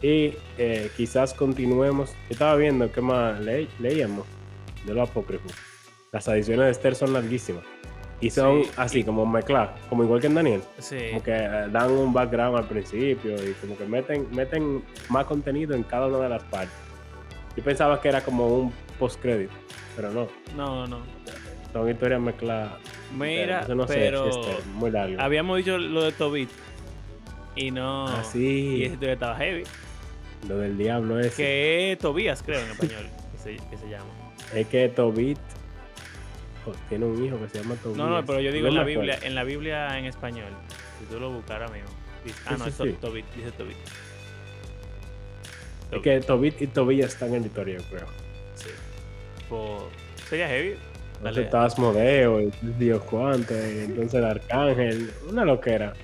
Y quizás continuemos. estaba viendo qué más leíamos de lo apócrifo. Las adiciones de Esther son larguísimas. Y son así, como mezclar, como igual que en Daniel. Sí. Como que eh, dan un background al principio y como que meten, meten más contenido en cada una de las partes. Yo pensaba que era como un post-credit, pero no. No, no. Son historias mezcladas. Mira, pero muy largo. habíamos dicho lo de Tobit y no. Ah, sí. Y ese historia estaba heavy. Lo del diablo es. Que es Tobías, creo, en español, que se, que se llama. Es que Tobit tiene un hijo que se llama Tobías. No, no, pero yo digo en la Biblia, en la Biblia en español. Si tú lo buscaras mismo. ah, no, es Tobit, dice Tobit. Es que Tobit y Tobías están en la historia, creo. Sí. Pues, sería heavy. Dale. Entonces Asmodeo, y Dios cuánto, entonces el Arcángel, una loquera.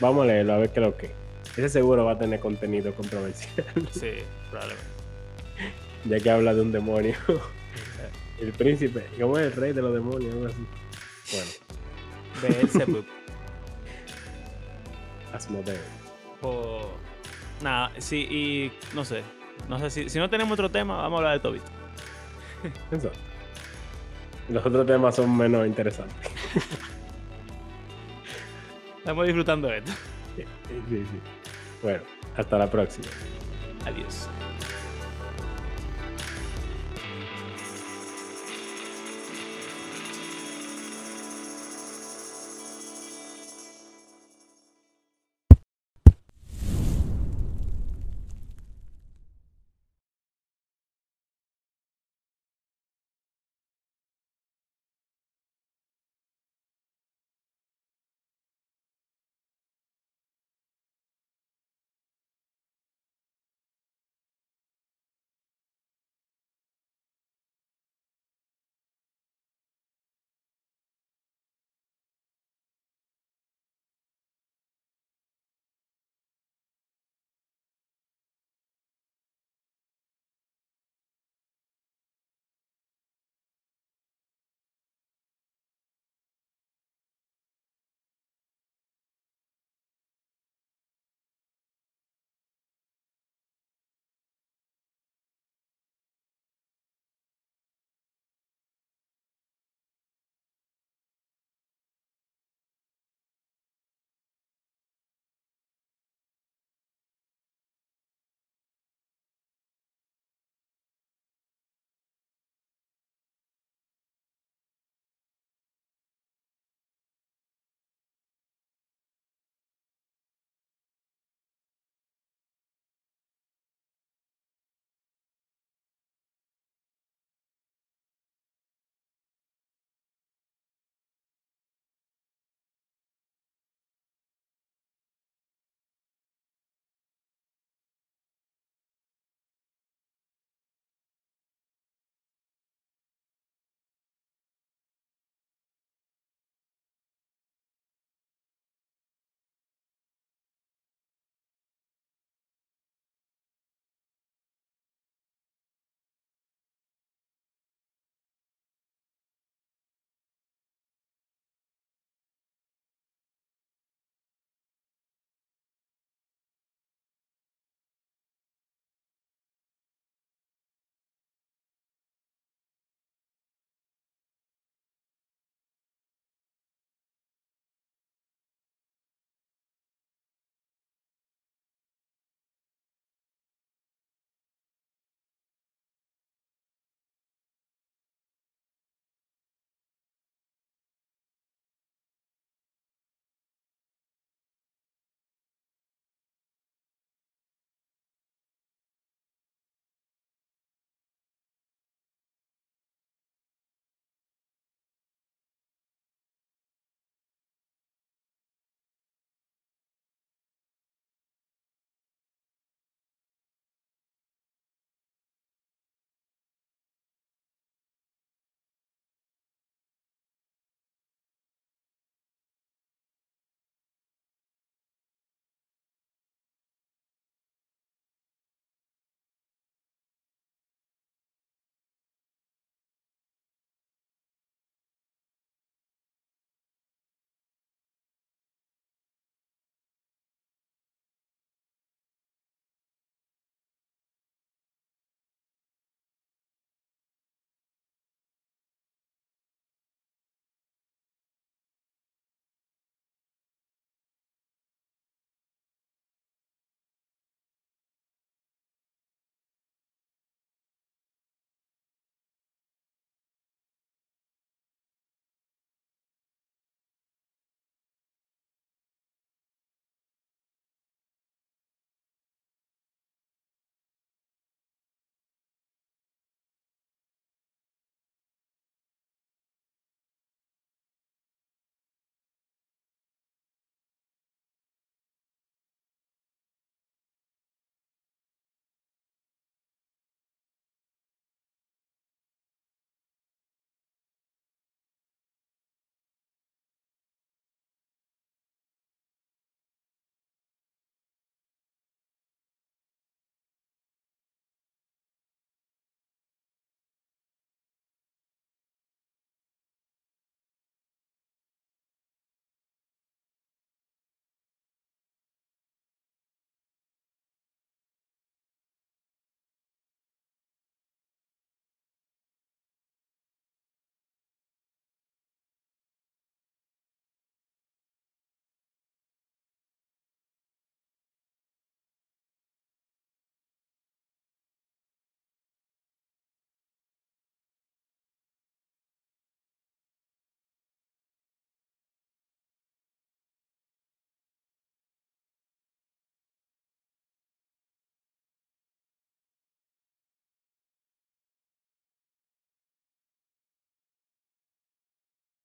Vamos a leerlo a ver qué es lo que. Ese seguro va a tener contenido controversial. Sí, probablemente. ya que habla de un demonio. El príncipe, como el rey de los demonios, algo así. Bueno. Beelzebub. Asmodeo. O... Nada, sí, y no sé. No sé si, si no tenemos otro tema, vamos a hablar de Tobito. Eso. Los otros temas son menos interesantes. Estamos disfrutando de esto. Sí, sí. Bueno, hasta la próxima. Adiós.